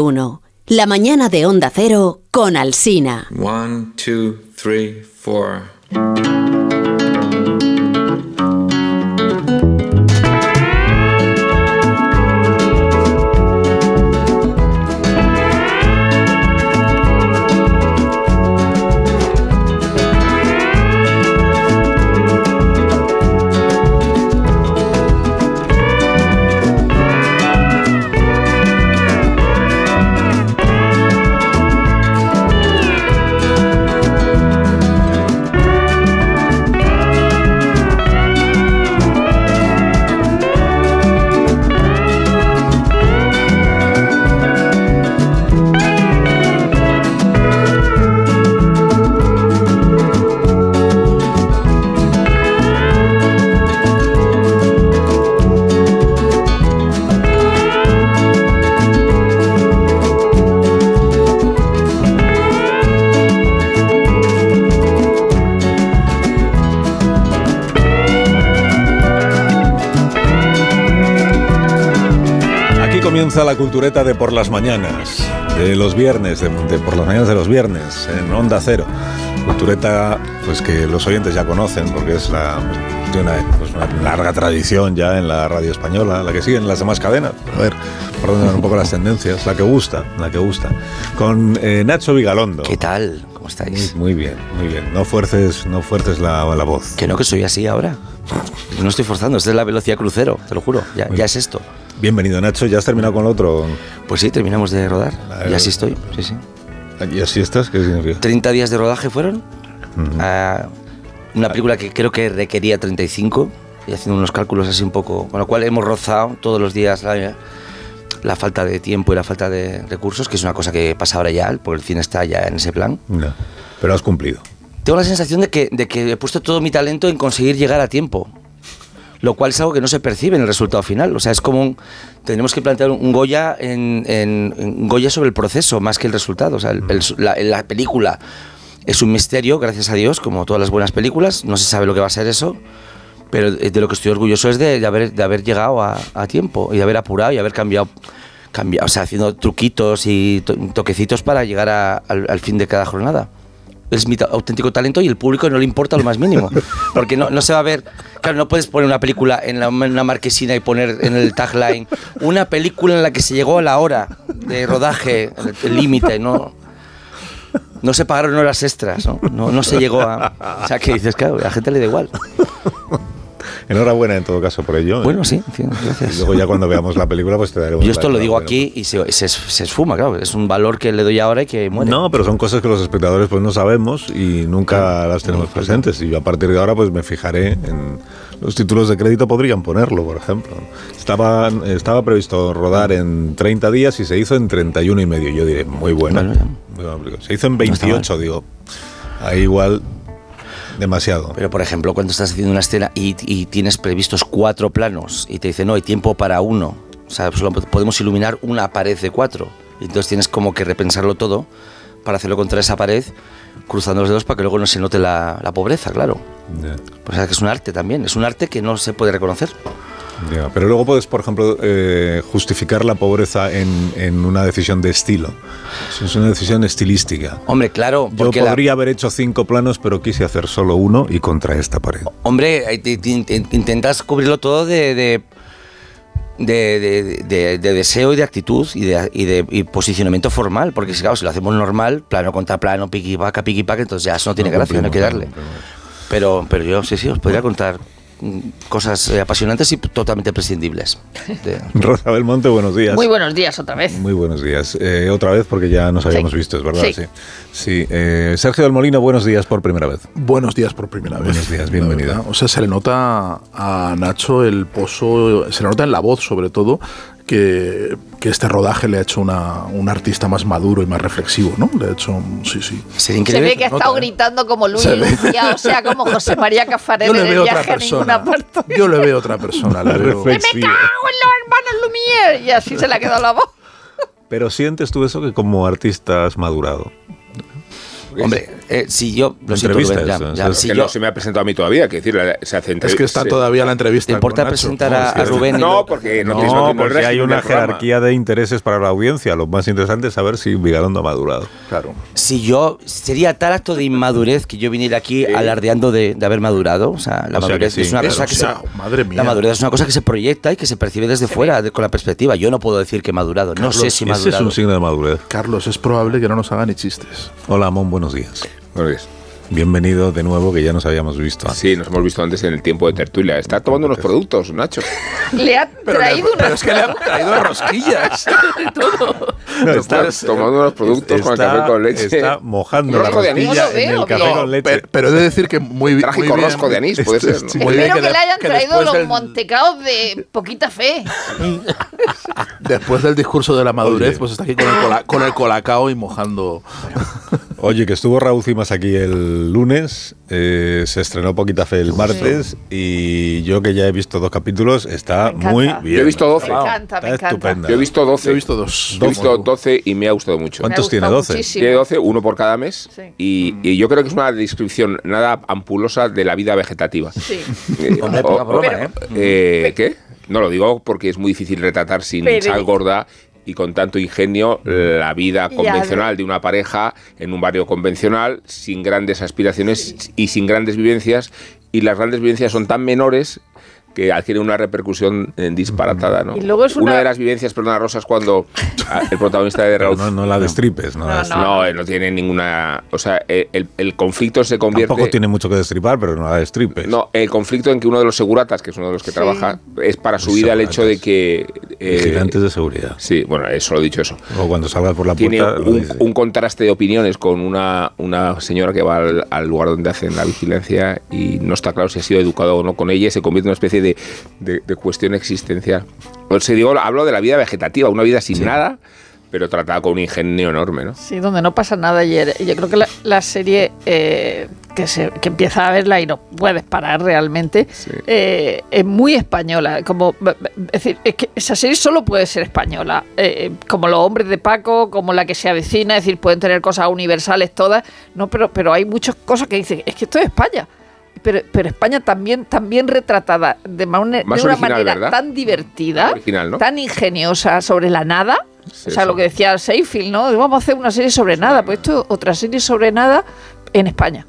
1. La mañana de Onda Cero con Alsina. 1, 2, 3, 4. Cultureta de por las mañanas, de los viernes, de, de por las mañanas de los viernes, en Onda Cero. Cultureta, pues que los oyentes ya conocen, porque es la, de una, pues una larga tradición ya en la radio española, la que siguen las demás cadenas. A ver, por dónde van un poco las tendencias, la que gusta, la que gusta. Con eh, Nacho Vigalondo. ¿Qué tal? ¿Cómo Muy, estáis? muy bien, muy bien. No fuerces, no fuerces la, la voz. Que no, que soy así ahora. No estoy forzando, esta es la velocidad crucero, te lo juro. Ya, Muy ya es esto. Bienvenido, Nacho. ¿Ya has terminado con el otro? Pues sí, terminamos de rodar. Y así estoy. Sí, sí. ¿Y así estás? ¿Qué significa? 30 días de rodaje fueron. Ujú. Ah, una película que creo que requería 35. Y haciendo unos cálculos así un poco. Con lo cual hemos rozado todos los días la, la falta de tiempo y la falta de recursos, que es una cosa que pasa ahora ya, porque el cine está ya en ese plan. No, pero has cumplido. Tengo la sensación de que, de que he puesto todo mi talento en conseguir llegar a tiempo. Lo cual es algo que no se percibe en el resultado final. O sea, es como un, tendremos que plantear un Goya en, en- en Goya sobre el proceso más que el resultado. O sea, el- el- la, la película es un misterio, gracias a Dios, como todas las buenas películas. No se sabe lo que va a ser eso. Pero de lo que estoy orgulloso es de, de haber, de haber llegado a, a tiempo y de haber apurado y haber cambiado, cambiado o sea, haciendo truquitos y to- toquecitos para llegar a- al, al fin de cada jornada. Es mi auténtico talento y el público no le importa lo más mínimo. Porque no, no se va a ver. Claro, no puedes poner una película en, la, en una marquesina y poner en el tagline una película en la que se llegó a la hora de rodaje, el límite, no. No se pagaron horas extras, ¿no? No, no se llegó a. O sea, que dices, claro, a la gente le da igual. Enhorabuena en todo caso por ello. Bueno, sí, sí, Y gracias. luego ya cuando veamos la película pues te daremos Yo esto lo digo aquí y se, se, se esfuma, claro. Es un valor que le doy ahora y que muere. No, pero son cosas que los espectadores pues no sabemos y nunca las tenemos No, presentes. Y yo a partir de ahora pues me fijaré en los títulos de crédito podrían ponerlo, por ejemplo. Estaba, estaba previsto rodar en 30 días y se hizo en 31 y medio. Yo diré, muy buena. Bueno. Muy buena. Se hizo en está mal. 28, digo. Ahí igual demasiado. Pero, por ejemplo, cuando estás haciendo una escena y, y tienes previstos cuatro planos y te dicen, no, hay tiempo para uno. O sea, solo podemos iluminar una pared de cuatro. Y entonces tienes como que repensarlo todo para hacerlo contra esa pared, cruzando los dedos para que luego no se note la, la pobreza, claro. Ya. O sea, que es un arte también. Es un arte que no se puede reconocer. Pero luego puedes, por ejemplo, eh, justificar la pobreza en, en una decisión de estilo. Es una decisión estilística. Hombre, claro, Yo la- podría haber hecho cinco planos, pero quise hacer solo uno y contra esta pared. Hombre, intentas cubrirlo todo de, de, de- de- de- de deseo y de actitud y de, y de y posicionamiento formal, porque si, claro, si lo hacemos normal, plano contra plano, piqui paca, piqui paca, entonces ya eso no tiene No gracia, no hay que darle. Pero, pero yo sí, sí, os podría contar cosas eh, apasionantes y totalmente prescindibles. De- Rosa Belmonte, buenos días. Muy buenos días otra vez. Muy buenos días. Eh, otra vez porque ya nos habíamos Sí. visto, es verdad. Sí. Sí. Sí. eh, Sergio del Molino, buenos días por primera vez. Buenos días por primera vez. Buenos días, bienvenido. O sea, se le nota a Nacho el pozo, se le nota en la voz sobre todo, que, que este rodaje le ha hecho una, un artista más maduro y más reflexivo, ¿no? Le ha hecho, un- sí, sí. Se ve que ha estado ¿eh? gritando como Luis Se. Lucía, o sea, como José María Cafarel en el veo otra viaje a ninguna persona. parte. Yo le veo otra persona. le veo- ¡Me cago en los hermanos Lumière! Y así se le ha quedado la voz. Pero sientes tú eso que como artista has madurado. Hombre, eh, si yo... Lo siento, Rubén, ya, si que yo- no se me ha presentado a mí todavía, que decir, se hace Es que está todavía la entrevista. ¿Te importa presentar a, Rubén? No, porque no, porque hay una programa. jerarquía de intereses para la audiencia. Lo más interesante es saber si Vigalondo ha madurado. Claro. Si yo... Sería tal acto de inmadurez que yo viniera aquí alardeando de, de haber madurado. O sea, la O sea que madurez sí. es una Pero, cosa o que se... madre mía. La madurez es una cosa que se proyecta y que se percibe desde fuera, de- con la perspectiva. Yo no puedo decir que he madurado. No sé si he Ese es madurado. un signo de madurez. Carlos, es probable que no nos hagan ni chistes. Hola, Amón, buenos días. Bienvenido de nuevo, que ya nos habíamos visto antes. Sí, nos hemos visto antes en el tiempo de tertulia. Está tomando unos productos, Nacho. Le ha traído una. Pero es que le han traído rosquillas. todo. No, Está tomando unos productos con el café con leche. Está mojando la rosco de anís. rosquilla No lo en el café no, con leche. Pero, pero he de decir que muy, muy Trágico bien. rosco de anís, puede ser, ¿no? Espero que, de- le hayan que traído después los del- montecaos de poquita fe. Después del discurso de la madurez, Oye. pues está aquí con el, cola- con el colacao y mojando. Oye, que estuvo Raúl Cimas aquí el lunes, eh, se estrenó Poquita Fe el martes y yo que ya he visto dos capítulos, está muy bien. Yo he visto 12. Me encanta, me Está encanta. estupenda. Yo he visto 12. Yo he visto dos. Yo he visto 12 y me ha gustado mucho. ¿Cuántos tiene? gustado 12. muchísimo. Tiene 12, uno por cada mes. Sí. Y, y yo creo que es una descripción nada ampulosa de la vida vegetativa. Sí. Eh, o- broma, Pero- ¿eh? ¿Qué? No lo digo porque es muy difícil retratar sin sal gorda y con tanto ingenio la vida convencional de una pareja en un barrio convencional, sin grandes aspiraciones y sin grandes vivencias. Y las grandes vivencias son tan menores que adquieren una repercusión eh, disparatada. ¿no? Y luego es una- de las vivencias, perdona Rosa, es cuando ah, el protagonista de Raúl... no, no la destripes, no, No, destripes. No, eh, no tiene ninguna. O sea, el, el conflicto se convierte. Tampoco tiene mucho que destripar, pero no la destripes. No, el conflicto en que uno de los seguratas, que es uno de los que Sí. trabaja, es para su vida el hecho de que. eh, Vigilantes de seguridad. Sí, bueno, eh, solo he dicho eso. O cuando salgas por la Tiene puerta. lo un, un contraste de opiniones con una, una señora que va al, al lugar donde hacen la vigilancia y no está claro si ha sido educado o no con ella y se convierte en una especie de, de- de cuestión existencial. O sea, digo, hablo de la vida vegetativa, una vida sin nada, pero tratada con un ingenio enorme, ¿no? Sí, donde no pasa nada ayer. Yo creo que la, la serie eh, que, se, que empieza a verla y no puedes parar realmente eh, es muy española. Como, es decir, es que esa serie solo puede ser española. Eh, como los hombres de Paco, como la que se avecina, es decir, pueden tener cosas universales todas. No, pero, pero hay muchas cosas que dicen, es que esto es España. Pero, pero España también, también retratada de, Más de una original, manera ¿verdad? tan divertida, original, ¿no? tan ingeniosa sobre la nada. Sí, o sea, sí. lo que decía Seyfield, ¿no? Vamos a hacer una serie sobre nada. Pues esto, otra serie sobre nada en España.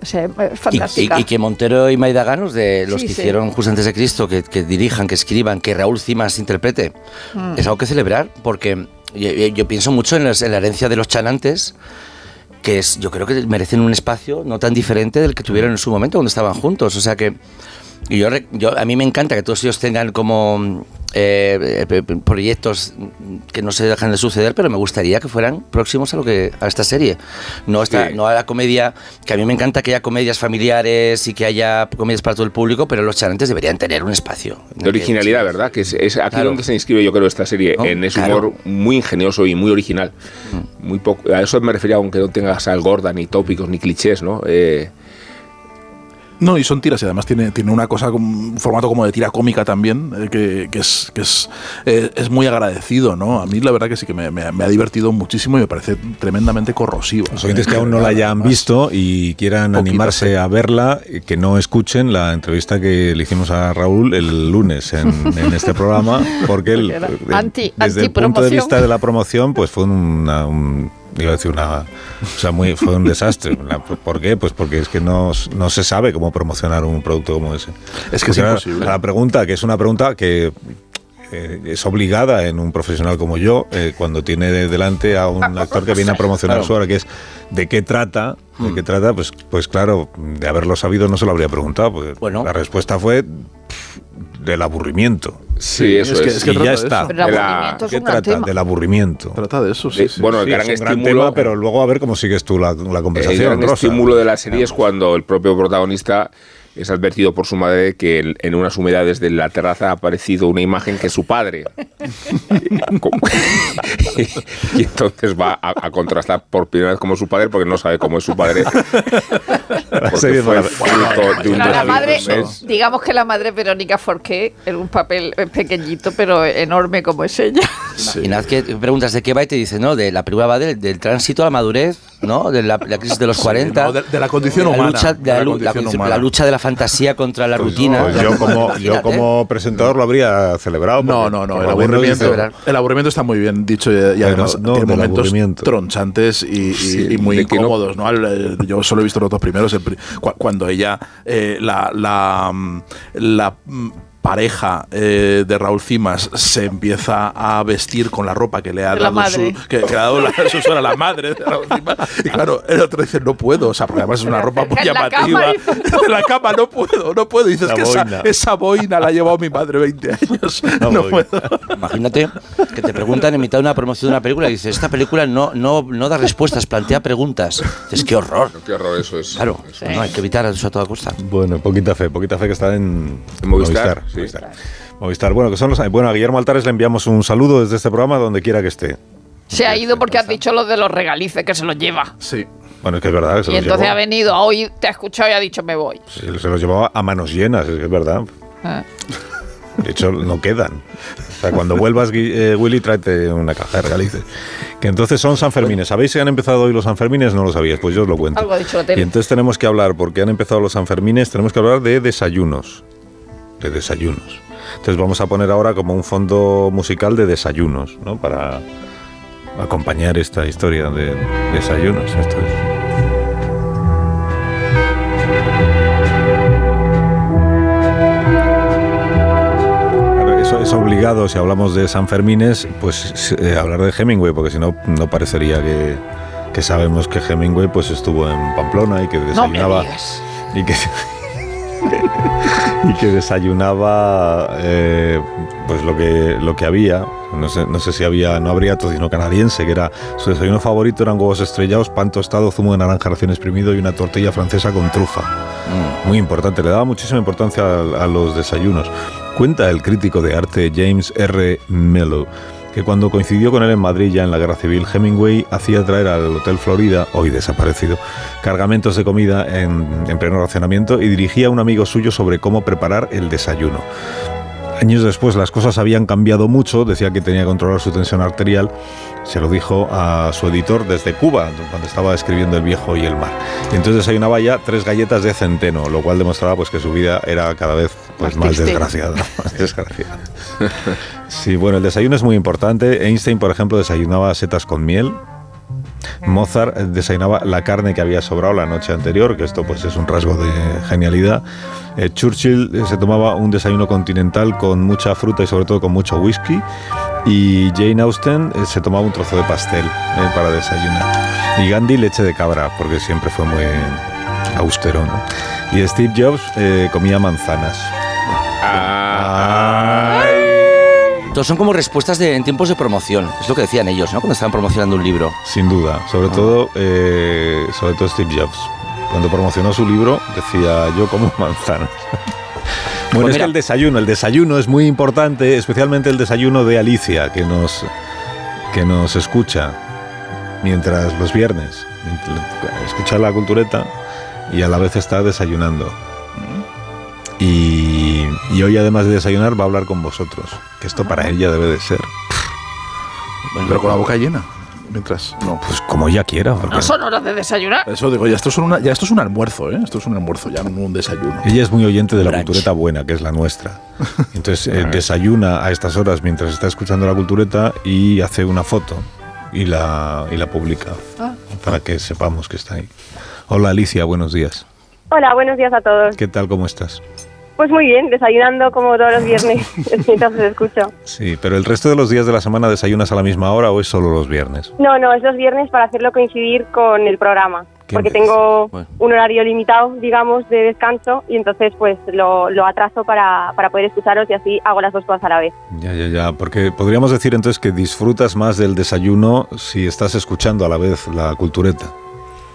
O sea, es Y, fantástica. y- y que Montero y Maida Ganos, de los Sí, que sí. hicieron Justo antes de Cristo, que, que dirijan, que escriban, que Raúl Cimas interprete, Mm. es algo que celebrar, porque yo, yo- yo pienso mucho en, las- en la herencia de los chanantes, que es, yo creo que merecen un espacio no tan diferente del que tuvieron en su momento cuando estaban juntos. O sea que y yo, yo- a mí me encanta que todos ellos tengan como eh, eh, proyectos que no se dejan de suceder, pero me gustaría que fueran próximos a lo que a esta serie. No, esta, Sí. no a la comedia, que a mí me encanta que haya comedias familiares y que haya comedias para todo el público, pero los chanantes deberían tener un espacio. De originalidad, ¿verdad? Que es, es aquí Claro. donde se inscribe, yo creo, esta serie, ¿No? en ese Claro. humor muy ingenioso y muy original. Muy poco, a eso me refería, aunque no tenga sal gorda, ni tópicos, ni clichés, ¿no? Eh, No, y son tiras, y además tiene, tiene una cosa, un formato como de tira cómica también, eh, que, que es, que es, eh, es muy agradecido, ¿no? A mí la verdad que sí que me, me- me ha divertido muchísimo y me parece tremendamente corrosivo. Los oyentes que aún no la hayan Además, visto y quieran animarse a verla, eh, que no escuchen la entrevista que le hicimos a Raúl el lunes en, en este programa, porque el- anti- desde el punto de vista de la promoción, pues fue una, un, iba a decir una, o sea, muy, fue un desastre. ¿Por qué? Pues porque es que no, no se sabe cómo promocionar un producto como ese. Es que es imposible. La pregunta, que es una pregunta que eh, es obligada en un profesional como yo, eh, cuando tiene de- delante a un actor que viene a promocionar Claro. su obra, que es ¿de qué trata? ¿De qué trata? Pues, pues claro, de haberlo sabido no se lo habría preguntado. Bueno. la respuesta fue del aburrimiento. sí, eso es que- es que y trata ya está. Pero el aburrimiento es ¿Qué gran trata? tema. Del aburrimiento. Trata de eso, sí. De- sí. bueno, el Sí, gran es un gran estímulo. tema, pero luego a ver cómo sigues tú la, la el conversación. gran Rosa. estímulo de la serie es cuando el propio protagonista es advertido por su madre que en, en unas humedades de la terraza ha aparecido una imagen que es su padre. y entonces va a, a contrastar por primera vez como su padre porque no sabe cómo es su padre. Porque fue fruto de un la madre, digamos que la madre Verónica Forqué en un papel pequeñito pero enorme como es ella. Imaginad que preguntas de qué va y te dice, ¿no? De la película va del, del tránsito a la madurez, ¿no? De la, la crisis de los 40. no, de- de la condición la humana, Lucha, de la, la la condición- humana. la lucha de la fantasía contra la rutina. Pues yo, como, yo como presentador lo habría celebrado. No, no, no. El aburrimiento, dice- el aburrimiento está muy bien dicho y, y además no, momentos tronchantes y, y- Sí, y muy no- incómodos. ¿no? El- yo solo he visto los dos primeros. el cuando ella, eh, la, la, mm, la, mm, pareja eh, de Raúl Cimas se empieza a vestir con la ropa que le ha la dado su, que, que le ha dado la, la madre de Raúl Cimas. Y claro, el otro dice, no puedo, o sea, porque además es una ropa muy llamativa. De la cama no puedo, no puedo. Y dices La que esa, boina. esa boina la ha llevado mi madre 20 años. No puedo. Imagínate que te preguntan en mitad de una promoción de una película y dices, esta película no, no, no da respuestas, plantea preguntas. Dices, qué horror. Qué horror eso es. Claro, Eso. no, hay que evitar eso a toda costa. Bueno, poquita fe, poquita fe que está en, En Movistar, sí. Movistar. Movistar. Bueno, que son los, bueno, a Guillermo Altares le enviamos un saludo desde este programa donde quiera que esté. Se ha ido porque has dicho lo de los regalices que se los lleva. Sí. Bueno, es que es verdad. que se Y los entonces llevó- ha venido a oír, te ha escuchado y ha dicho me voy. Sí, se los llevaba a manos llenas, es que es verdad. Ah. De hecho, no quedan. O sea, cuando vuelvas, eh, Willy, tráete una caja de regalices. Que entonces son Sanfermines. ¿Sabéis si han empezado hoy los Sanfermines? No lo sabíais, pues yo os lo cuento. Algo ha dicho la tele. Y entonces tenemos que hablar, porque han empezado los Sanfermines, tenemos que hablar de desayunos. De desayunos. Entonces vamos a poner ahora como un fondo musical de desayunos, ¿no? Para acompañar esta historia de desayunos. Esto es. Es obligado, si hablamos de San Fermines, pues eh, hablar de Hemingway, porque si no, no parecería que, que sabemos que Hemingway pues estuvo en Pamplona y que desayunaba y que y que desayunaba eh, pues lo que lo que había. No sé, no sé si había no habría tocino canadiense que era su desayuno favorito eran huevos estrellados pan tostado zumo de naranja recién exprimido y una tortilla francesa con trufa. Muy importante le daba muchísima importancia a, a los desayunos. Cuenta el crítico de arte James R. Mello que cuando coincidió con él en Madrid ya en la Guerra Civil, Hemingway hacía traer al Hotel Florida, hoy desaparecido, cargamentos de comida en, en pleno racionamiento y dirigía a un amigo suyo sobre cómo preparar el desayuno. Años después las cosas habían cambiado mucho, decía que tenía que controlar su tensión arterial, se lo dijo a su editor desde Cuba, cuando estaba escribiendo El viejo y el mar. Y entonces desayunaba ya tres galletas de centeno, lo cual demostraba pues que su vida era cada vez pues, Más desgraciada. más desgraciada. Sí, bueno, el desayuno es muy importante. Einstein, por ejemplo, desayunaba setas con miel. Mozart desayunaba la carne que había sobrado la noche anterior, que esto pues es un rasgo de genialidad. Eh, Churchill eh, se tomaba un desayuno continental con mucha fruta y sobre todo con mucho whisky. Y Jane Austen eh, se tomaba un trozo de pastel para desayunar. Y Gandhi leche de cabra, porque siempre fue muy austero. Y Steve Jobs comía manzanas. Ah, Todos son como respuestas de, en tiempos de promoción. Es lo que decían ellos, ¿no? Cuando estaban promocionando un libro. Sin duda, sobre todo, eh, sobre todo Steve Jobs. Cuando promocionó su libro decía yo como manzanas. Bueno, Pues es que mira. el desayuno, el desayuno es muy importante, especialmente el desayuno de Alicia, que nos, que nos escucha mientras los viernes, escucha la cultureta y a la vez está desayunando. Y, y hoy además de desayunar va a hablar con vosotros, que esto para ella debe de ser, Pero con la boca llena. Mientras. No. pues como ella quiera. porque- No son horas de desayunar. Eso digo, ya esto, es una- ya esto es un almuerzo, ¿eh? Esto es un almuerzo, ya no un desayuno. Ella es muy oyente de la Brunch. cultureta buena, que es la nuestra. Entonces eh, desayuna a estas horas mientras está escuchando la cultureta y hace una foto y la, y la publica Ah. para que sepamos que está ahí. Hola Alicia, buenos días. Hola, buenos días a todos. ¿Qué tal? ¿Cómo estás? Pues muy bien, desayunando como todos los viernes, mientras os escucho. Sí, pero el resto de los días de la semana desayunas a la misma hora o es solo los viernes? No, no, es los viernes para hacerlo coincidir con el programa, ¿Qué porque tengo Bueno. un horario limitado, digamos, de descanso y entonces pues lo, lo atraso para, para poder escucharos y así hago las dos cosas a la vez. Ya, ya, ya, porque podríamos decir entonces que disfrutas más del desayuno si estás escuchando a la vez la cultureta.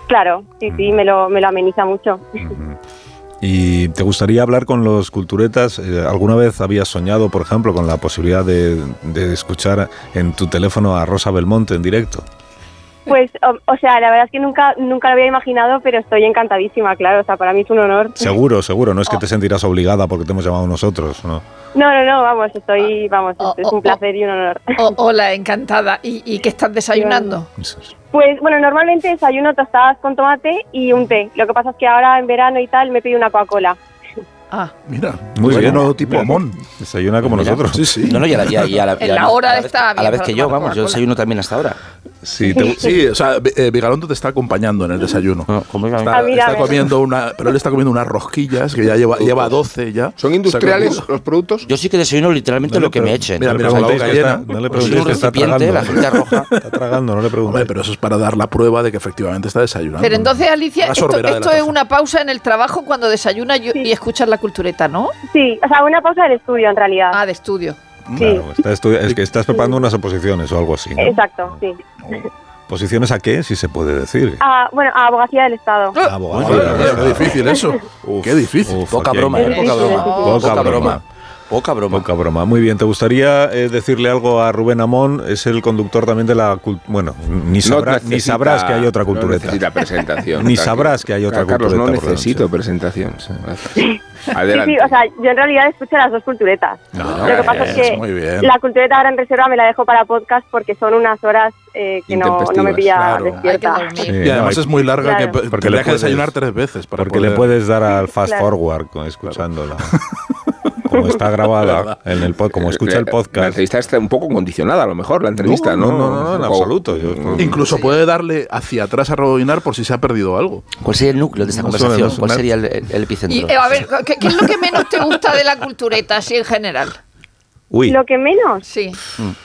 Claro, sí, sí, me lo, me lo ameniza mucho. Ujú. ¿Y te gustaría hablar con los culturetas? Eh, ¿Alguna vez habías soñado, por ejemplo, con la posibilidad de, de escuchar en tu teléfono a Rosa Belmonte en directo? Pues, o, o sea, la verdad es que nunca, nunca lo había imaginado, pero estoy encantadísima, claro. O sea, para mí es un honor. Seguro, seguro. No es que te sentirás obligada porque te hemos llamado nosotros, ¿no? No, no, no, vamos, estoy, vamos, Oh, es oh, un placer y un honor. Hola, encantada. ¿Y, y qué estás desayunando? Pues bueno, normalmente desayuno tostadas con tomate y un té. Lo que pasa es que ahora en verano y tal me pido una Coca-Cola. Ah, Mira, Muy bien. desayuno tipo Mira. Amón. Desayuna como Mira. nosotros. Sí, sí. No, no, y a la, y a- y a la- En a la a hora vez- está A la bien vez que yo, vamos, yo desayuno también hasta ahora. Sí, te- Sí, o sea, eh, Vigalondo te está acompañando en el desayuno. No, a- Está, Ah, mira, está a comiendo una, pero él está comiendo unas rosquillas que ya lleva, lleva 12 ya. ¿Son industriales comido- los productos? Yo sí que desayuno literalmente No lo que me echen. Mira, mira, con la boca llena. no le Pues que está tragando. la roja. Está tragando, no le Hombre, preguntéis. pero eso es para dar la prueba de que efectivamente está desayunando. pero entonces, Alicia, esto, es una pausa en el trabajo cuando desayunas y, y escuchas la cultureta, ¿no? Sí, o sea, una pausa del estudio en realidad. Ah, de estudio. Claro, está es que estás preparando unas oposiciones o algo así. ¿no? Exacto, sí. ¿Posiciones a qué? Si se puede decir. Ah, bueno, a abogacía del Estado. Abogado. Joder, qué difícil eso. Uf, qué difícil. uf, Poca broma, ¿eh? más. Poca broma. Poca Poca broma. Poca broma. Poca broma. Muy bien, ¿te gustaría eh, decirle algo a Rubén Amón? Es el conductor también de la... cul- Bueno, ni, sabrá- ni necesita- sabrás que hay otra No cultureta. necesita presentación. Ni sabrás que hay otra Carlos, cultureta no por la necesito presentación. Sí, Adelante. sí, o sea, yo en realidad escucho las dos culturetas. Ah, Lo que pasa es que la cultureta ahora en reserva me la dejo para podcast porque son unas horas eh, que no, no me pilla Claro. despierta. Sí, Y además no, es muy larga Claro. que Porque le que puedes- desayunar tres veces. Para porque poder- le puedes dar al fast Claro. forward escuchándola. como está grabada en el pod- como escucha el La podcast. entrevista está un poco condicionada, a lo mejor, la entrevista, No, ¿no? no, no, no, en absoluto. Yo- Incluso puede darle hacia atrás a rebobinar por si se ha perdido algo. ¿Cuál sería el núcleo de esta No suena, conversación? ¿Cuál sería el, epicentro? Y, eh, a ver, ¿qué, qué es lo que menos te gusta de la cultureta, así en general? Uy, Lo que menos, Sí.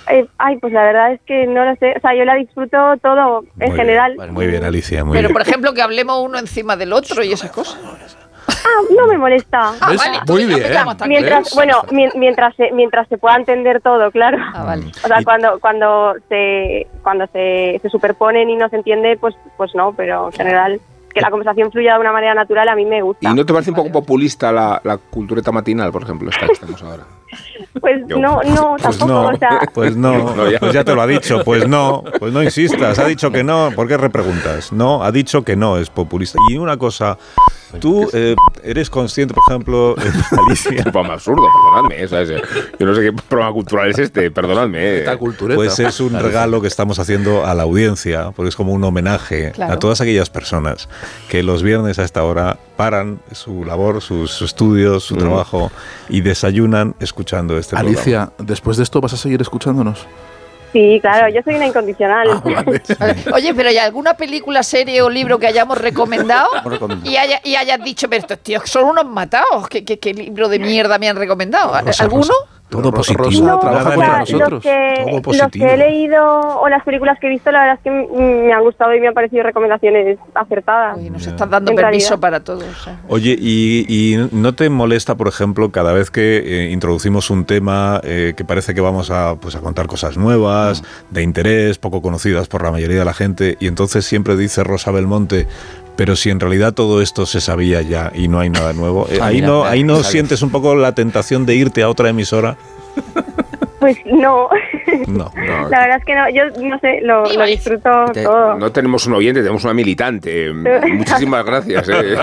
eh, ay, pues la verdad es que no lo sé. O sea, yo la disfruto todo en muy general. Bien, muy bien, Alicia, muy Pero, bien. por ejemplo, que hablemos uno encima del otro y esas cosas. Ah, no me molesta. Ah, Muy bien. Mientras, bueno, mi- mientras se, mientras se pueda entender todo, claro. Ah, vale. O sea, Y- cuando cuando se cuando se, se superponen y no se entiende, pues pues no, pero en general que la conversación fluya de una manera natural a mí me gusta. ¿Y no te parece un poco populista la, la cultureta matinal, por ejemplo, esta que estamos ahora? Pues Yo- no, no, Pues tampoco, no, o sea, pues no, No, ya. pues ya te lo ha dicho, pues no, pues no insistas, ha dicho que no, ¿por qué repreguntas? No, ha dicho que no, es populista. Y una cosa, tú eh, eres consciente, por ejemplo, eh, Alicia, Un programa absurdo, perdonadme. o sea, es- yo no sé qué programa cultural es este, perdonadme. eh. Pues es un regalo que estamos haciendo a la audiencia, porque es como un homenaje Claro. a todas aquellas personas que los viernes a esta hora paran su labor, sus estudios, su trabajo y desayunan escuchando este programa. Alicia, después de esto vas a seguir escuchándonos. Sí, claro, yo soy una incondicional. Ah, Oye, pero ¿hay alguna película, serie o libro que hayamos recomendado y, haya- y hayas dicho, pero estos tíos son unos matados? ¿Qué, qué, qué libro de mierda me han recomendado? Rosa, ¿Alguno? Rosa, Todo Rosa, positivo. Rosa, No, trabaja o contra sea, nosotros. Los que, Todo los positivo. que he leído o las películas que he visto, la verdad es que mm, me han gustado y me han parecido recomendaciones acertadas. Uy, nos estás dando En permiso realidad. para todos. ¿eh? Oye, y, y no te molesta, por ejemplo, cada vez que eh, introducimos un tema eh, que parece que vamos a, pues, a contar cosas nuevas, de interés, poco conocidas por la mayoría de la gente, y entonces siempre dice Rosa Belmonte, pero si en realidad todo esto se sabía ya y no hay nada nuevo, eh, Ah, ahí mira, no, mira, ahí no sabes. sientes un poco la tentación de irte a otra emisora. Pues no, No. No, la verdad es que no, yo no sé, lo, lo disfruto Te- todo. no tenemos un oyente, tenemos una militante. Muchísimas gracias. eh.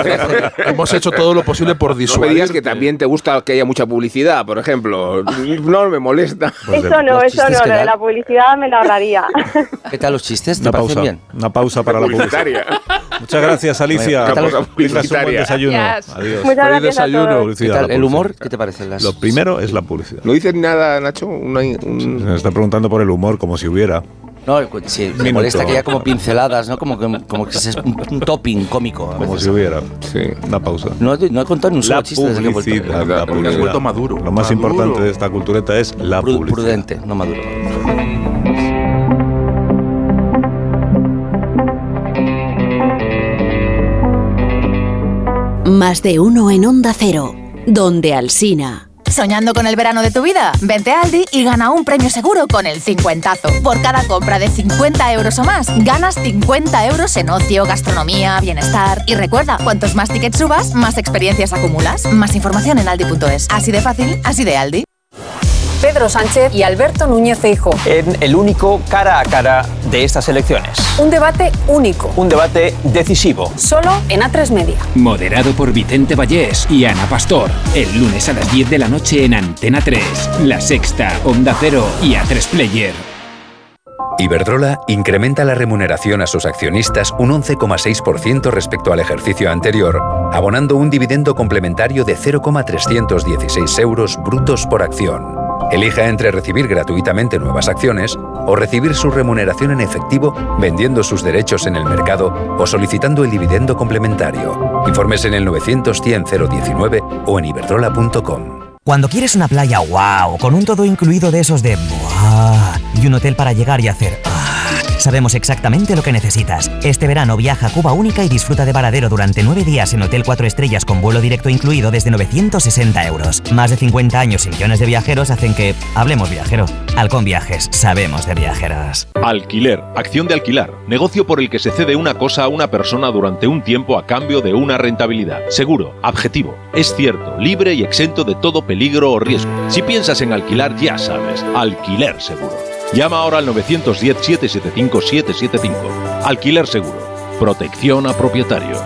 Hemos hecho todo lo posible por No me disuadir. digas que también te gusta que haya mucha publicidad, por ejemplo. No me molesta. Pues eso no, eso no, lo de la publicidad me lo ahorraría. ¿Qué tal los chistes? ¿Te Una pausa, bien? una pausa para la publicidad. Publicitaria. Muchas gracias, Alicia. Una pausa un buen desayuno. Gracias. Adiós. Muchas gracias a desayuno. todos. ¿Qué tal? la ¿El humor? ¿Qué te parecen las...? Lo primero es la publicidad. ¿No dices nada, Nacho? Una- un- Me está preguntando por el humor, como si hubiera. No, si me molesta que haya como pinceladas, ¿no? Como que, como que es un, un topping cómico. Como si hubiera. Sí. Una pausa. No, he- no he contado ni un solo La chiste desde que he vuelto. publicidad, la Has publicidad. vuelto maduro. Lo más Maduro. importante de esta cultureta es la Pru- publicidad. prudente, no maduro. Más de uno en Onda Cero, donde Alsina. ¿Soñando con el verano de tu vida? Vente a Aldi y gana un premio seguro con el 50 Por cada compra de 50 euros o más, ganas 50 euros en ocio, gastronomía, bienestar. Y recuerda, cuantos más tickets subas, más experiencias acumulas. Más información en aldi.es. Así de fácil, así de Aldi. Pedro Sánchez y Alberto Núñez Feijóo. En el único cara a cara de estas elecciones. Un debate único. Un debate decisivo. Solo en A3 Media. Moderado por Vicente Vallés y Ana Pastor. El lunes a las 10 de la noche en Antena 3. La Sexta, Onda Cero y A3 Player. Iberdrola incrementa la remuneración a sus accionistas un 11,6% respecto al ejercicio anterior, abonando un dividendo complementario de 0,316 euros brutos por acción. Elija entre recibir gratuitamente nuevas acciones o recibir su remuneración en efectivo vendiendo sus derechos en el mercado o solicitando el dividendo complementario. Informes en el 900 019 o en iberdrola.com. Cuando quieres una playa wow, con un todo incluido de esos de wow, y un hotel para llegar y hacer Sabemos exactamente lo que necesitas. Este verano viaja a Cuba Única y disfruta de Varadero durante nueve días en Hotel 4 Estrellas con vuelo directo incluido desde 960 euros. Más de 50 años y millones de viajeros hacen que hablemos viajero. Halcón Viajes, sabemos de viajeros. Alquiler, acción de alquilar, negocio por el que se cede una cosa a una persona durante un tiempo a cambio de una rentabilidad. Seguro, objetivo, es cierto, libre y exento de todo peligro o riesgo. Si piensas en alquilar, ya sabes, alquiler seguro. Llama ahora al 910-775-775. Alquiler seguro. Protección a propietarios.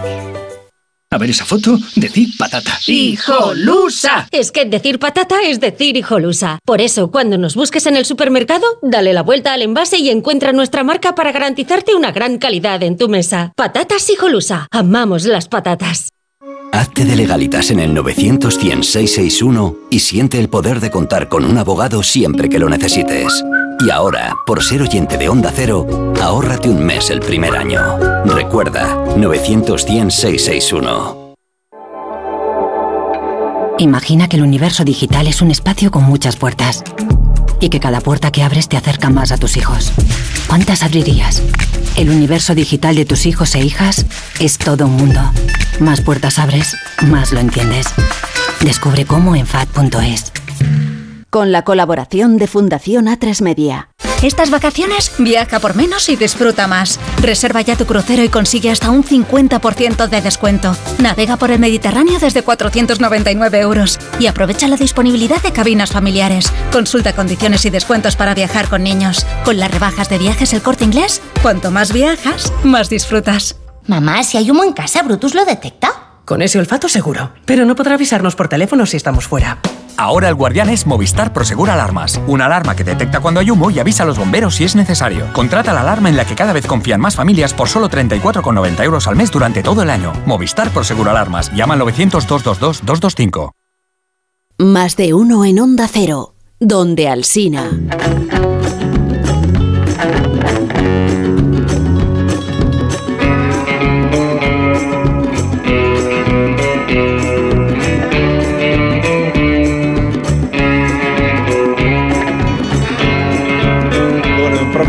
A ver esa foto, decir patata. ¡Hijolusa! Es que decir patata es decir hijolusa. Por eso, cuando nos busques en el supermercado, dale la vuelta al envase y encuentra nuestra marca para garantizarte una gran calidad en tu mesa. Patatas hijolusa. Amamos las patatas. Hazte de legalitas en el 900 y siente el poder de contar con un abogado siempre que lo necesites. Y ahora, por ser oyente de Onda Cero, ahórrate un mes el primer año. Recuerda, 900-100-661. Imagina que el universo digital es un espacio con muchas puertas y que cada puerta que abres te acerca más a tus hijos. ¿Cuántas abrirías? El universo digital de tus hijos e hijas es todo un mundo. Más puertas abres, más lo entiendes. Descubre cómo en FAD.es con la colaboración de Fundación A3 Media. Estas vacaciones viaja por menos y disfruta más. Reserva ya tu crucero y consigue hasta un 50% de descuento. Navega por el Mediterráneo desde 499 euros y aprovecha la disponibilidad de cabinas familiares. Consulta condiciones y descuentos para viajar con niños. Con las rebajas de viajes el corte inglés, cuanto más viajas, más disfrutas. Mamá, si hay humo en casa, ¿Brutus lo detecta? Con ese olfato seguro, pero no podrá avisarnos por teléfono si estamos fuera. Ahora el guardián es Movistar Prosegur Alarmas. Una alarma que detecta cuando hay humo y avisa a los bomberos si es necesario. Contrata la alarma en la que cada vez confían más familias por solo 34,90 euros al mes durante todo el año. Movistar Prosegur Alarmas. Llama al 900-222-225. Más de uno en Onda Cero. Donde Alsina.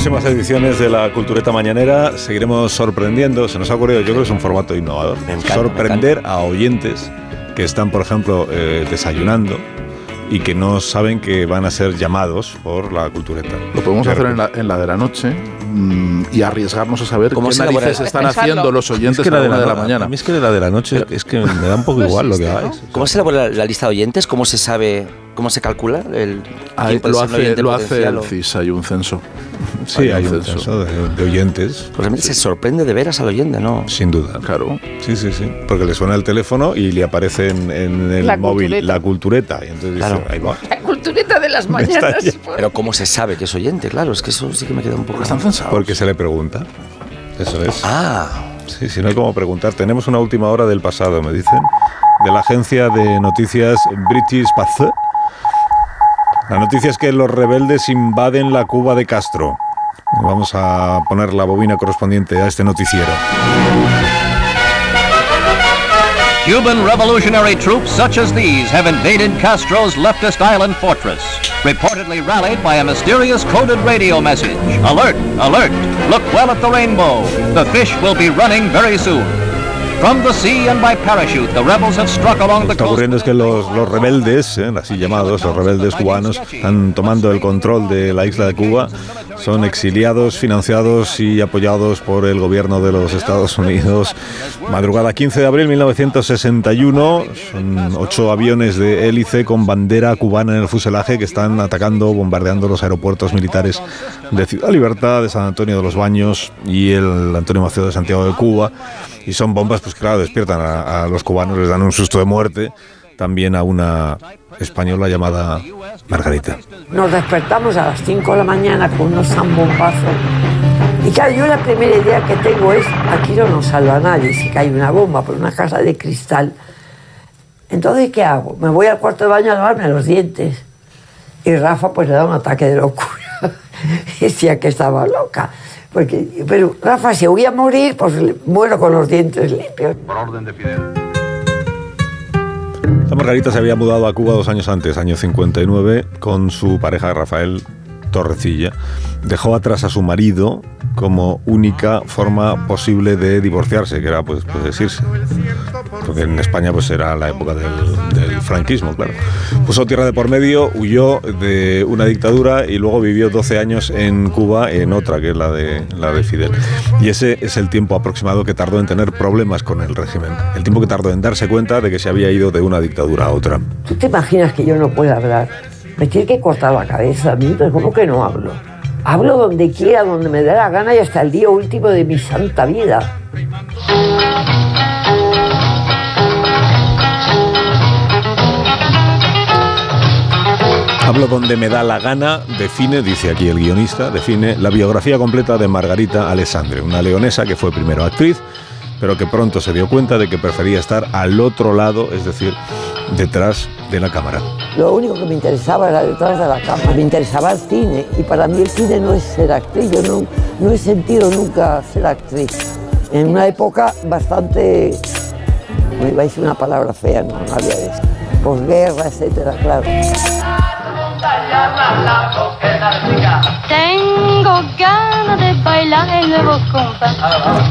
Próximas ediciones de la Cultureta Mañanera. Seguiremos sorprendiendo, se nos ha ocurrido, yo creo que es un formato innovador, sorprender a oyentes que están, por ejemplo, eh, desayunando y que no saben que van a ser llamados por la cultureta. Lo podemos hacer en la, en la, de la noche mm, y arriesgarnos a saber qué narices están haciendo los oyentes es que a la de la de la mañana. A mí es que la de la noche es que me da un poco igual lo que hagáis. ¿Cómo se elabora la, la lista de oyentes? ¿Cómo se sabe, cómo se calcula el Ahí lo hace, oyente lo hace el CIS, hay un censo. Sí, hay un censo de, de oyentes. Pues realmente se sorprende de veras al oyente, ¿no? Sin duda. Claro. Sí, sí, sí. Porque le suena el teléfono y le aparece en, en el La móvil cultureta. la cultureta. Y entonces dice, Claro. ahí va. Las mañanas. Pero ¿cómo se sabe que es oyente? Claro, es que eso sí que me queda un poco... Están censados. Porque se le pregunta. Eso es. Ah, Sí, sí, no hay como preguntar. Tenemos una última hora del pasado, me dicen, de la agencia de noticias British Path. La noticia es que los rebeldes invaden la Cuba de Castro. Vamos a poner la bobina correspondiente a este noticiero. Cuban revolutionary troops such as these have invaded Castro's leftist island fortress, reportedly rallied by a mysterious coded radio message. Alert, alert, look well at the rainbow. The fish will be running very soon. Lo que the está ocurriendo es que los, los rebeldes, eh, así llamados, los rebeldes cubanos, están tomando el control de la isla de Cuba. Son exiliados, financiados y apoyados por el gobierno de los Estados Unidos. Madrugada 15 de abril 1961, son ocho aviones de hélice con bandera cubana en el fuselaje que están atacando, bombardeando los aeropuertos militares de Ciudad Libertad, de San Antonio de los Baños y el Antonio Maceo de Santiago de Cuba. Y son bombas, pues claro, despiertan a, los cubanos, les dan un susto de muerte. También a una española llamada Margarita. Nos despertamos a las 5 de la mañana con unos zambombazos. Y claro, yo la primera idea que tengo es, aquí no nos salva nadie si cae una bomba por una casa de cristal. Entonces, ¿qué hago? Me voy al cuarto de baño a lavarme los dientes. Y Rafa pues le da un ataque de locura. Decía que estaba loca. Porque, pero Rafa, si voy a morir, pues muero con los dientes limpios. Por orden de Fidel. Esta Margarita se había mudado a Cuba dos años antes, año 59, con su pareja Rafael Torrecilla. Dejó atrás a su marido como única forma posible de divorciarse, que era pues, pues irse. Porque en España pues era la época del, del franquismo, claro. Puso tierra de por medio, huyó de una dictadura y luego vivió 12 años en Cuba en otra, que es la de, la de Fidel. Y ese es el tiempo aproximado que tardó en tener problemas con el régimen. El tiempo que tardó en darse cuenta de que se había ido de una dictadura a otra. ¿Tú te imaginas que yo no puedo hablar? Me tiene que cortar la cabeza a mí, pero ¿cómo que no hablo? Hablo donde quiera, donde me dé la gana y hasta el día último de mi santa vida. Hablo donde me da la gana, define, dice aquí el guionista, define la biografía completa de Margarita Alessandre, una leonesa que fue primero actriz, pero que pronto se dio cuenta de que prefería estar al otro lado, es decir, detrás de la cámara. Lo único que me interesaba era detrás de la cámara. Me interesaba el cine y para mí el cine no es ser actriz. Yo no, he sentido nunca ser actriz. En una época bastante, me iba a decir una palabra fea, no, no había eso. Posguerra, etcétera, claro. Tengo ganas de bailar el nuevo compás.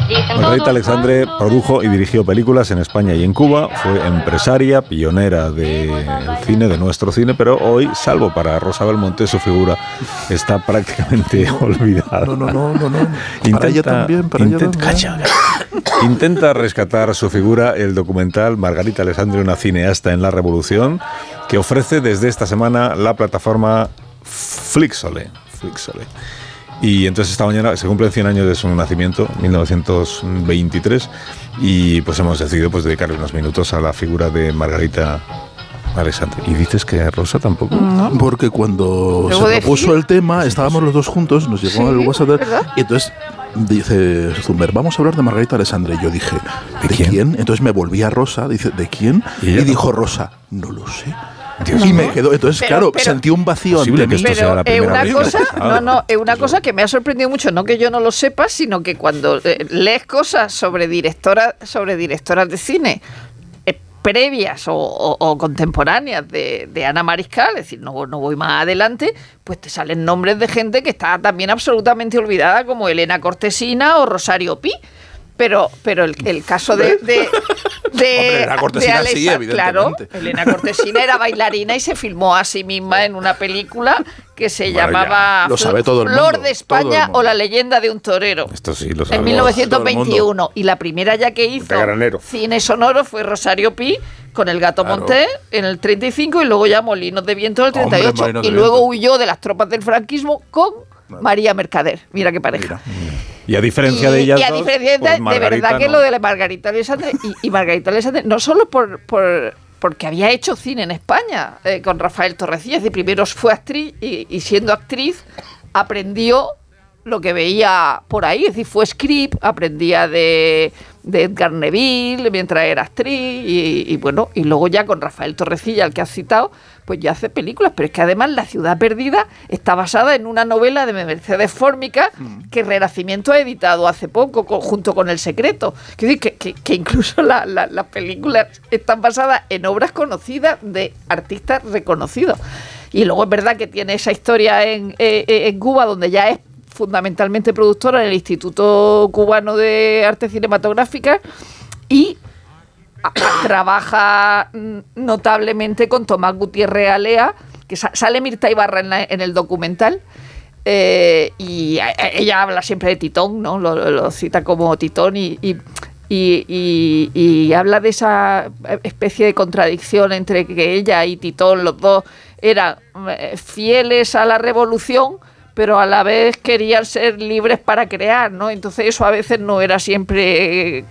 Dicen Margarita todos Alexandre produjo y dirigió películas en España y en Cuba, fue empresaria, pionera del cine, de nuestro cine, pero hoy, salvo para Rosa Belmonte, su figura está prácticamente olvidada. No, no, no, no. no. Intenta, para ella también, para ella intenta- también. calla, calla. Intenta rescatar su figura el documental Margarita Alessandre, una cineasta en la revolución, que ofrece desde esta semana la plataforma Flixole. Flixole. Y entonces esta mañana se cumplen 100 años de su nacimiento, 1923, y pues hemos decidido pues dedicarle unos minutos a la figura de Margarita Alessandre. ¿Y dices que a Rosa tampoco? Porque cuando se propuso decir- el tema, estábamos los dos juntos, nos llegó Sí, el WhatsApp, y entonces dice Zumber, vamos a hablar de Margarita Alessandre. Y yo dije, ¿de, quién? Entonces me volví a Rosa, dice, ¿de quién? ¿Y dijo Rosa, no lo sé. Dios y mío. me quedó, entonces Pero- claro, pero- sentí un vacío Posible ante mí. Pero es una cosa, no, no, es una cosa que me ha sorprendido mucho, no que yo no lo sepa, sino que cuando eh, lees cosas sobre directoras, sobre directoras de cine eh, previas o, o- o contemporáneas de, de Ana Mariscal, es decir, no, no voy más adelante, pues te salen nombres de gente que está también absolutamente olvidada, como Elena Cortesina o Rosario Pi. Pero, pero el, el caso de, de, de, Hombre, Elena Cortesina de sí, Alexa- claro, evidentemente. Elena Cortesina era bailarina y se filmó a sí misma en una película que se Bueno, llamaba lo sabe Fl- todo el Flor de España o la leyenda de un torero. Esto sí lo En sabemos. 1921. Y la primera ya que hizo cine sonoro fue Rosario Pi con El Gato Claro. Monté en el 35 y luego ya Molinos de Viento en el Hombre, 38. Molinos y luego huyó de las tropas del franquismo con María Mercader. Mira qué pareja. Y a diferencia Y- de ellas y a dos, diferencia de, pues de verdad que lo de Margarita Alessandre y, y Margarita Alessandre no solo por, por- porque había hecho cine en España eh, con Rafael Torrecilla, es decir, primero fue actriz y, y siendo actriz aprendió lo que veía por ahí, es decir, fue script, aprendía de, de Edgar Neville mientras era actriz y, y bueno, y luego ya con Rafael Torrecilla, el que has citado, pues ya hace películas, pero es que además La ciudad perdida está basada en una novela de Mercedes Fórmica que Renacimiento ha editado hace poco co- junto con El secreto. Quiero decir que, que- que incluso la- la- las películas están basadas en obras conocidas de artistas reconocidos. Y luego es verdad que tiene esa historia en, eh, eh, en Cuba donde ya es fundamentalmente productora en el Instituto Cubano de Artes Cinematográficas y trabaja notablemente con Tomás Gutiérrez Alea, que sa- sale Mirta Ibarra en, la- en el documental. eh, y ella habla siempre de Titón, ¿no? Lo, cita como Titón y- y habla de esa especie de contradicción entre que ella y Titón, los dos, eran eh, fieles a la revolución, pero a la vez querían ser libres para crear, ¿no? Entonces eso a veces no era siempre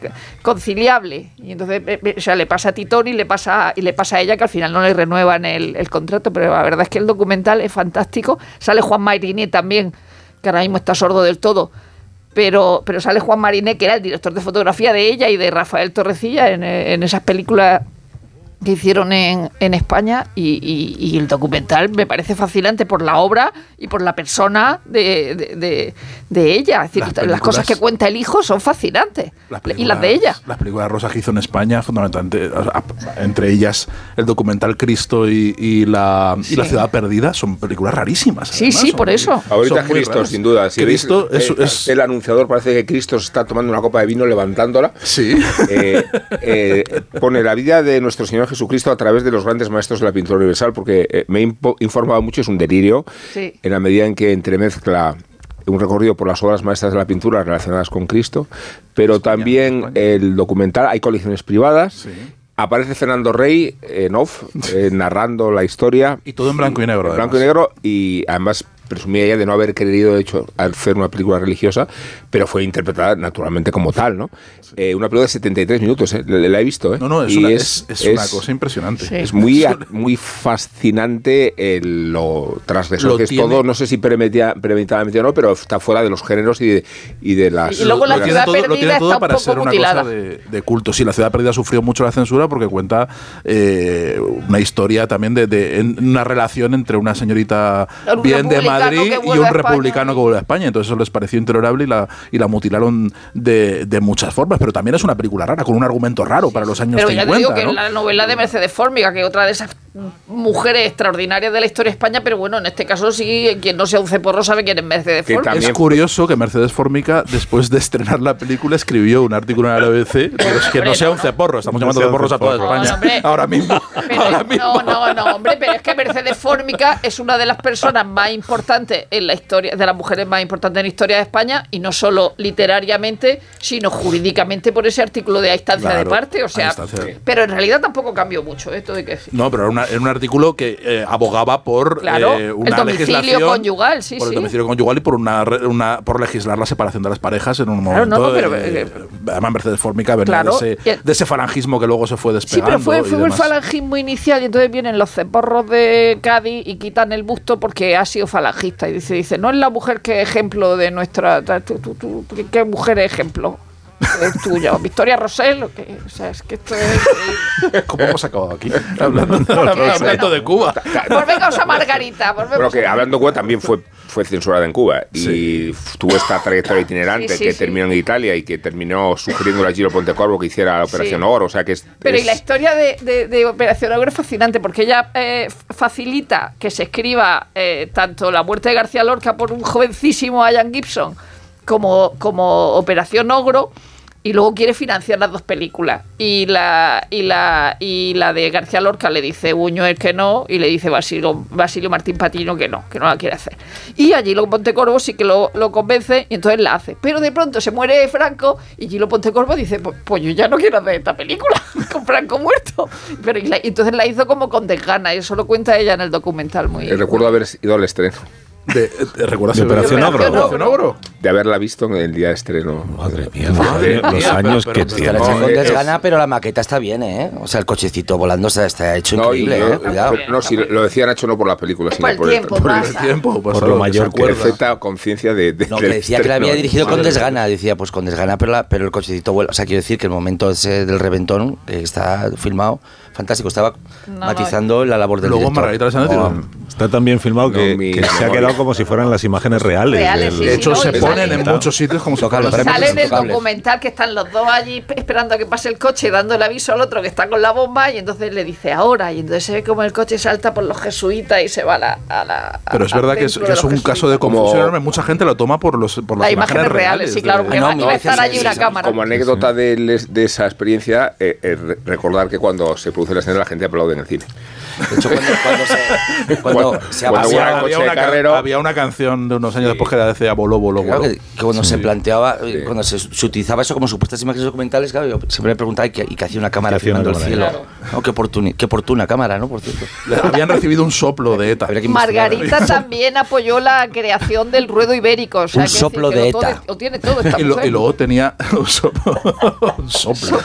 conciliable. Y entonces, eh, eh, o sea, le pasa a Titón y le pasa, y le pasa a ella que al final no le renuevan el, contrato, pero la verdad es que el documental es fantástico. Sale Juan Mariné también, que ahora mismo está sordo del todo. Pero, pero sale Juan Mariné, que era el director de fotografía de ella y de Rafael Torrecilla en, eh, en esas películas que hicieron en, en España y, y- y el documental me parece fascinante por la obra y por la persona de, de- de- de ella. Es decir, Las las, películas- cosas que cuenta el hijo son fascinantes. y las de ella. Las películas Rosa que hizo en España, fundamentalmente, entre ellas el documental Cristo y, y la, y la Sí. Ciudad Perdida, son películas rarísimas. Sí, además, sí, son por muy- eso. Ahorita Cristo, raras. sin duda. Si Cristo veis, es, eh, es- el anunciador parece que Cristo está tomando una copa de vino levantándola. Sí. Eh, eh, pone la vida de nuestro Señor Jesucristo a través de los grandes maestros de la pintura universal, porque eh, me he informado mucho, es un delirio, Sí. en la medida en que entremezcla un recorrido por las obras maestras de la pintura relacionadas con Cristo, pero también el documental, hay colecciones privadas. Aparece Fernando Rey en off, eh, narrando la historia. Y todo en blanco y negro, En blanco y negro, y además presumía ella de no haber querido, de hecho, hacer una película religiosa, pero fue interpretada naturalmente como tal, ¿no? Eh, una película de 73 minutos, ¿eh? la, la he visto, ¿eh? No, no, es, Y una, es, es una cosa impresionante. es muy, a- muy fascinante el- lo transgresor Lo que es tiene- todo. No sé si premedita- premeditadamente o no, pero está fuera de los géneros y de, y de las. Y luego la ciudad todo, lo perdida tiene todo está un para poco ser una mutilada. cosa de, de culto. Sí, la ciudad perdida sufrió mucho la censura porque cuenta eh, una historia también de, de- en- una relación entre una señorita Un bien de republicano Madrid y un republicano que vuelve a España. Entonces eso les pareció intolerable y la, y la mutilaron de, de muchas formas. Pero también es una película rara, con un argumento raro para los años Pero ya 50. te digo que la novela de Mercedes Fórmiga, que otra de esas mujeres extraordinarias de la historia de España, pero bueno, en este caso sí, quien no sea un ceporro sabe quién es Mercedes Fórmiga. Es curioso que Mercedes Formica, después de estrenar la película, escribió un artículo en la BBC pero es que no sea un ceporro. Estamos No llamando ceporros a toda. España. No, hombre. Ahora mismo. No, no, no, hombre, pero es que Mercedes Fórmica es una de las personas más importantes en la historia, de las mujeres más importantes en la historia de España, y no solo literariamente, sino jurídicamente por ese artículo de a instancia de parte. O sea, instancia. pero en realidad tampoco cambió mucho, esto de que decir. No, pero era, una- era un artículo que eh, abogaba por Claro, eh, el domicilio legislación conyugal, sí, por el sí. domicilio conyugal y por una, una- por legislar la separación de las parejas en un Claro, momento. no, no, pero- de- además Mercedes Formica venía Claro, de, ese, de ese falangismo que luego se fue Sí, despegando. pero fue, el falangismo inicial y entonces vienen los ceporros de Cádiz y quitan el busto porque ha sido falangista. Y dice, dice no es la mujer que es ejemplo de nuestra... ¿Qué, qué mujer es ejemplo? Es tuya. ¿Victoria Rosell? ¿o qué? O sea, es que esto es... ¿Cómo hemos acabado aquí? hablando, hablando de Cuba. Volvemos a Margarita. Volvemos Bueno, que hablando de Cuba también fue, fue censurada en Cuba y tuvo esta trayectoria itinerante Sí, sí, que sí. terminó en Italia y que terminó sugiriendo a Giro Pontecorvo que hiciera la Operación Sí. Oro. O sea que es. Pero y la historia de, de- de Operación Ogro es fascinante porque ella eh, f- facilita que se escriba eh, tanto la muerte de García Lorca por un jovencísimo Ian Gibson como, como Operación Ogro y luego quiere financiar las dos películas. Y la, y la, y la de García Lorca le dice Buñuel que no y le dice Basilio, Basilio Martín Patino que no, que no la quiere hacer. Y a Gilo Pontecorvo sí que lo, lo convence y entonces la hace. Pero de pronto se muere Franco y Gilo Pontecorvo dice, pues, pues yo ya no quiero hacer esta película con Franco muerto. Pero y entonces la hizo como con desgana eso lo cuenta ella en el documental muy... eh, recuerdo haber ido al estreno. De, de- ¿Recuerdas De Operación Ogro. Operación Ogro? De haberla visto en el día de estreno. Madre mía, Madre los mía, años pero- que pero- tiene. Con eh, desgana, pero la maqueta está bien, ¿eh? O sea, el cochecito volando está, está hecho No, increíble, yo- ¿eh? Cuidado. no, si lo decía Nacho no por la película, sino por el por tiempo, por. El tiempo, pues, Por lo mayor se que perfecta conciencia de, de- No, que decía que la había dirigido con desgana. Decía, pues con desgana, pero, la- pero el cochecito vuela. O sea, quiero decir que el momento ese del reventón, que está filmado, fantástico. Estaba No, matizando la labor del Luego director. Margarita Alessandri Oh, Está tan bien filmado que, mi que se ha quedado como si fueran las imágenes reales. Reales, sí, De hecho, no, se ponen sale- en muchos sitios como si fueran- Sale en el documental que están los dos allí esperando a que pase el coche, dando el aviso al otro que está con la bomba, y entonces le dice ahora, y entonces se ve como el coche salta por los jesuitas y se va a la. a la- Pero es verdad que es, que es un caso de confusión enorme. Mucha gente lo toma por, los, por las, Las imágenes reales, sí, claro, porque va- No, iba a sí, estar sí, allí sí, una sí. cámara. Como anécdota de, esa experiencia, eh, eh, re- recordar que cuando se produce la escena la gente aplaude en el cine. De hecho, cuando, cuando se, cuando se había, de una, ca- carrero, había una canción de unos años después que decía voló, voló, Claro voló. que, que cuando se planteaba, eh, cuando se, se utilizaba eso como supuestas imágenes documentales, claro, yo siempre me preguntaba, ¿y qué, y qué hacía una cámara filmando el cielo? cámara? No, qué, oportuni- qué oportuna cámara, ¿no? Por cierto. Habían recibido un soplo de ETA. Margarita también apoyó la creación del ruedo ibérico. O sea, Un decir soplo que de todo- ETA. Lo tiene todo esta Y, lo- y luego tenía un soplo. un soplo.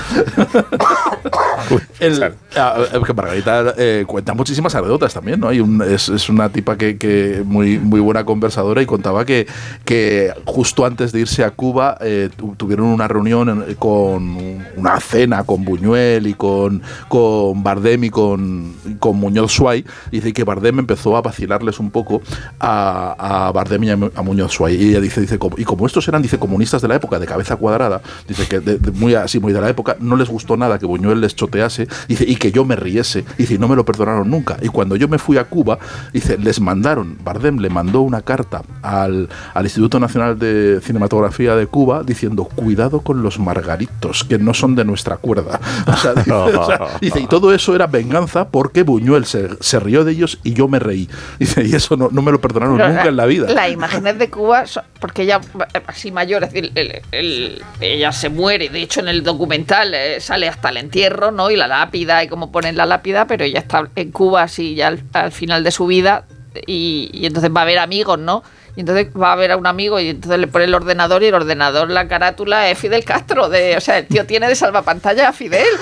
El- que Margarita eh, cuenta muchísimas anécdotas también, ¿no? Hay un- es, es una tipa que, que muy, muy buena conversadora y contaba que, que justo antes de irse a Cuba eh, tu- tuvieron una reunión con una cena con Buñuel y con, con Bardem y con, con Muñoz Suay. Dice que Bardem empezó a vacilarles un poco a, a Bardem y a, Mu- a Muñoz Suay. Y ella dice, dice, y como estos eran, dice, comunistas de la época, de cabeza cuadrada, dice que de- de- muy así, muy de la época, no les gustó nada que Buñuel les chotease, dice, y que yo me riese, y no me lo perdonaron nunca. Y cuando yo me fui a Cuba, dice, les mandaron, Bardem le mandó una carta al, al Instituto Nacional de Cinematografía de Cuba diciendo, cuidado con los margaritos, que no son de nuestra cuerda. O sea, dice, o sea, dice, y todo eso era venganza porque Buñuel se, se rió de ellos y yo me reí. Dice, y eso no, no me lo perdonaron Pero nunca en la vida. Las imágenes de Cuba, son- porque ella, así mayor, es decir, el- el- ella se muere. De hecho, en el documental eh, sale hasta el entierro, ¿no? Y la lápida, y cómo ponen la lápida, pero ella está en Cuba así ya al, al final de su vida. Y, entonces va a ver amigos, ¿no? Y entonces va a ver a un amigo y entonces le pone el ordenador y el ordenador, la carátula es Fidel Castro. De, o sea, el tío tiene de salvapantalla a Fidel.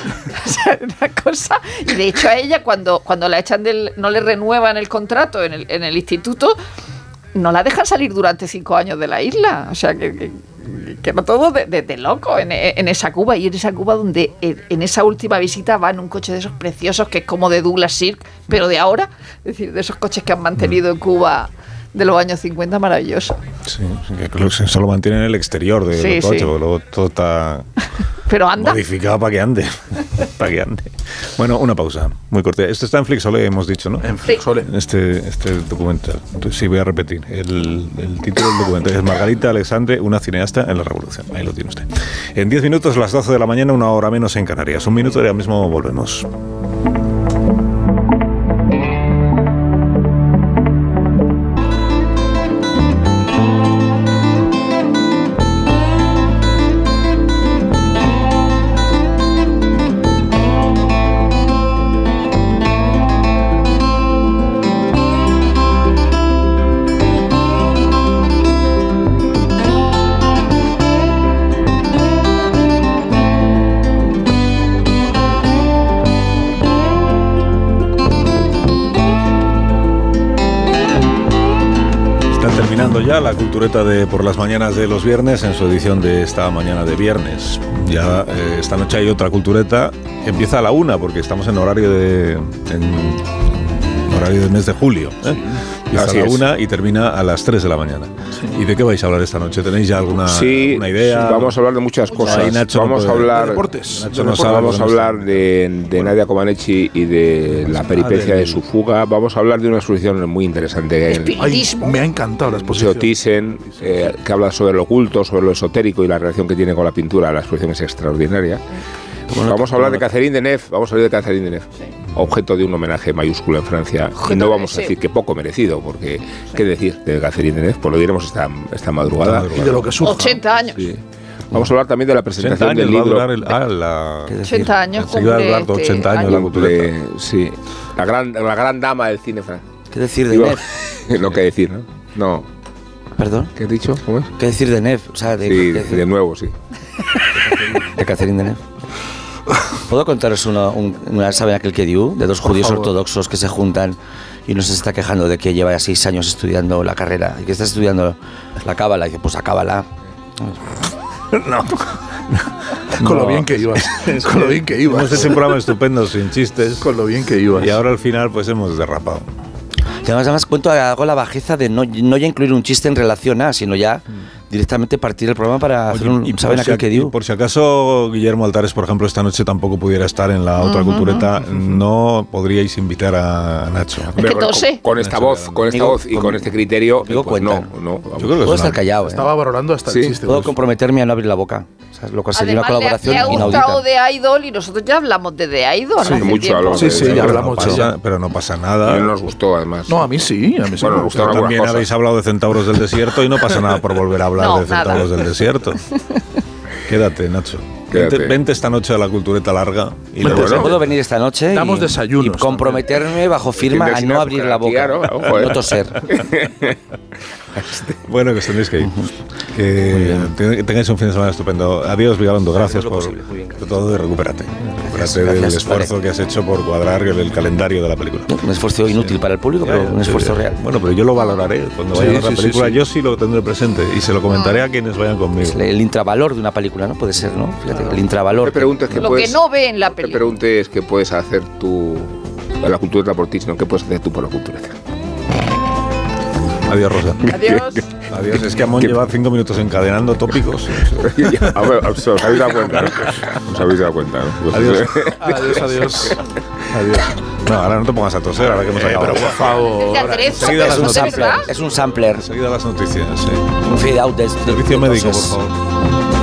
O sea, una cosa. Y de hecho a ella cuando, cuando la echan del, no le renuevan el contrato en el, en el instituto, no la dejan salir durante cinco años de la isla. O sea, que, que, que no todo de, de- de loco en, en esa Cuba. Y en esa Cuba donde en, en esa última visita va en un coche de esos preciosos que es como de Douglas Sirk, pero de ahora. Es decir, de esos coches que han mantenido en Cuba de los años 50, maravilloso. Sí, que creo que eso lo mantienen en el exterior del Sí, coche, sí. luego todo está Pero anda. modificado para que ande. para que ande. Bueno, una pausa, muy corta. Esto está en Flixole, hemos dicho, ¿no? En Flixole. Este, este documental. Entonces, sí, voy a repetir. El, el título del documental es Margarita Alexandre, una cineasta en la revolución. Ahí lo tiene usted. En 10 minutos, las 12 de la mañana, una hora menos en Canarias. Un minuto y ahora mismo volvemos. La cultureta de por las mañanas de los viernes en su edición de esta mañana de viernes. Ya eh, esta noche hay otra cultureta empieza a la una porque estamos en horario de horario del mes de julio. ¿eh? Empieza Así a la es. una y termina a las 3 de la mañana. ¿Y de qué vais a hablar esta noche? ¿Tenéis ya alguna, Sí, alguna idea? sí, vamos a hablar de muchas cosas. Ahí Nacho no vamos a puede- hablar De deportes. Nacho De no sabe, vamos a no hablar de, de Nadia Comaneci y de la peripecia del- de su fuga. Vamos a hablar de una exposición muy interesante que hay Ay, me ha encantado la exposición. Thyssen, eh, que habla sobre lo oculto, sobre lo esotérico y la relación que tiene con la pintura. La exposición es extraordinaria. vamos a hablar de Catherine Deneuve, vamos a hablar de Catherine Deneuve, objeto de un homenaje mayúsculo en Francia. Y no vamos a decir que poco merecido, porque ¿qué decir de Catherine Deneuve? Pues lo diremos esta, esta madrugada. Y de lo que surja. 80 años. Sí. Vamos a hablar también de la 80 presentación años del va a libro. durar el, ah, la, 80 años a cumple este 80 años año. la cultureta. Cumple, sí, la gran, la gran dama del cine francés. ¿Qué decir de Digo, Nef? lo que decir, ¿no? No. ¿Perdón? ¿Qué has dicho? ¿Cómo es? ¿Qué decir de Nef? O sea, de, Sí, de, de nuevo, sí. de Catherine Deneuve. ¿Puedo contaros una, un- una saben aquel que dio? De dos Por judíos favor. ortodoxos que se juntan y uno se está quejando de que lleva ya seis años estudiando la carrera y que está estudiando la cábala. Y dice, pues acábala. no. Con lo No. bien que ibas. Es Con lo bien que ibas. Hemos hecho un programa estupendo sin chistes. Con lo bien que ibas. Y ahora al final pues hemos derrapado. Y además, además cuento, hago la bajeza de no, no ya incluir un chiste en relación a, sino ya directamente partir el programa para hacer un, Y ¿saben por, si, que digo? por si acaso Guillermo Altares, por ejemplo, esta noche tampoco pudiera estar en la otra Ujú, cultureta, no podríais invitar a Nacho. Hombre, con- con, con esta voz, con esta Conmigo- voz y con este criterio, pues no, no. Yo creo que Puedo es estar una- callado, ¿eh? Estaba valorando hasta Sí. el chiste. Puedo comprometerme a no abrir la boca. O sea, lo cual sería una le ha- colaboración le ha inaudita. gustado de Idol y nosotros ya hablamos de The Idol. Sí, hace mucho tiempo. hablamos Sí, de- sí, ya pero, no hablamos, pasa, pero no pasa nada. No nos gustó, además. No, a mí sí, a mí sí. Bueno, me algunas También habéis hablado de centauros del desierto y no pasa nada por volver a hablar No, de centauros nada. del desierto. Quédate, Nacho. Vente, vente esta noche a la cultureta larga y Vente, luego- bueno. Puedo venir esta noche Damos y, desayunos y comprometerme bajo firma a no abrir la boca, claro, ojo, eh. no toser. Bueno, que os tenéis que ir. Que te- tengáis un fin de semana estupendo. Adiós, Vigalondo. Gracias por, bien, por todo y recupérate. Recupérate del gracias, esfuerzo vale. que has hecho por cuadrar el, el calendario de la película. Un esfuerzo inútil para el público, pero un esfuerzo sí. real. Bueno, pero yo lo valoraré cuando Sí, vaya a ver la película. sí. Yo sí lo tendré presente y se lo comentaré a quienes vayan conmigo. El intravalor de una película, ¿no? Puede ser, ¿no? Fíjate, el intravalor. te preguntes qué Lo puedes, que no ve en la no te película. preguntes qué puedes hacer tú la cultura por ti, sino qué puedes hacer tú por la cultura. Adiós, Rosa. Adiós. Adiós. Es que Amón ¿Qué? lleva cinco minutos encadenando tópicos. A ver, os habéis dado cuenta, ¿no? Os habéis dado cuenta, ¿no? Pues- Adiós. Adiós, adiós. Adiós. No, ahora no te pongas a toser, ahora que hemos Eh, acabado. pero por favor. Enseguida las Es un ¿de noticias. Es un sampler. Enseguida las noticias, sí. Un fade out de, Servicio de médico, por favor.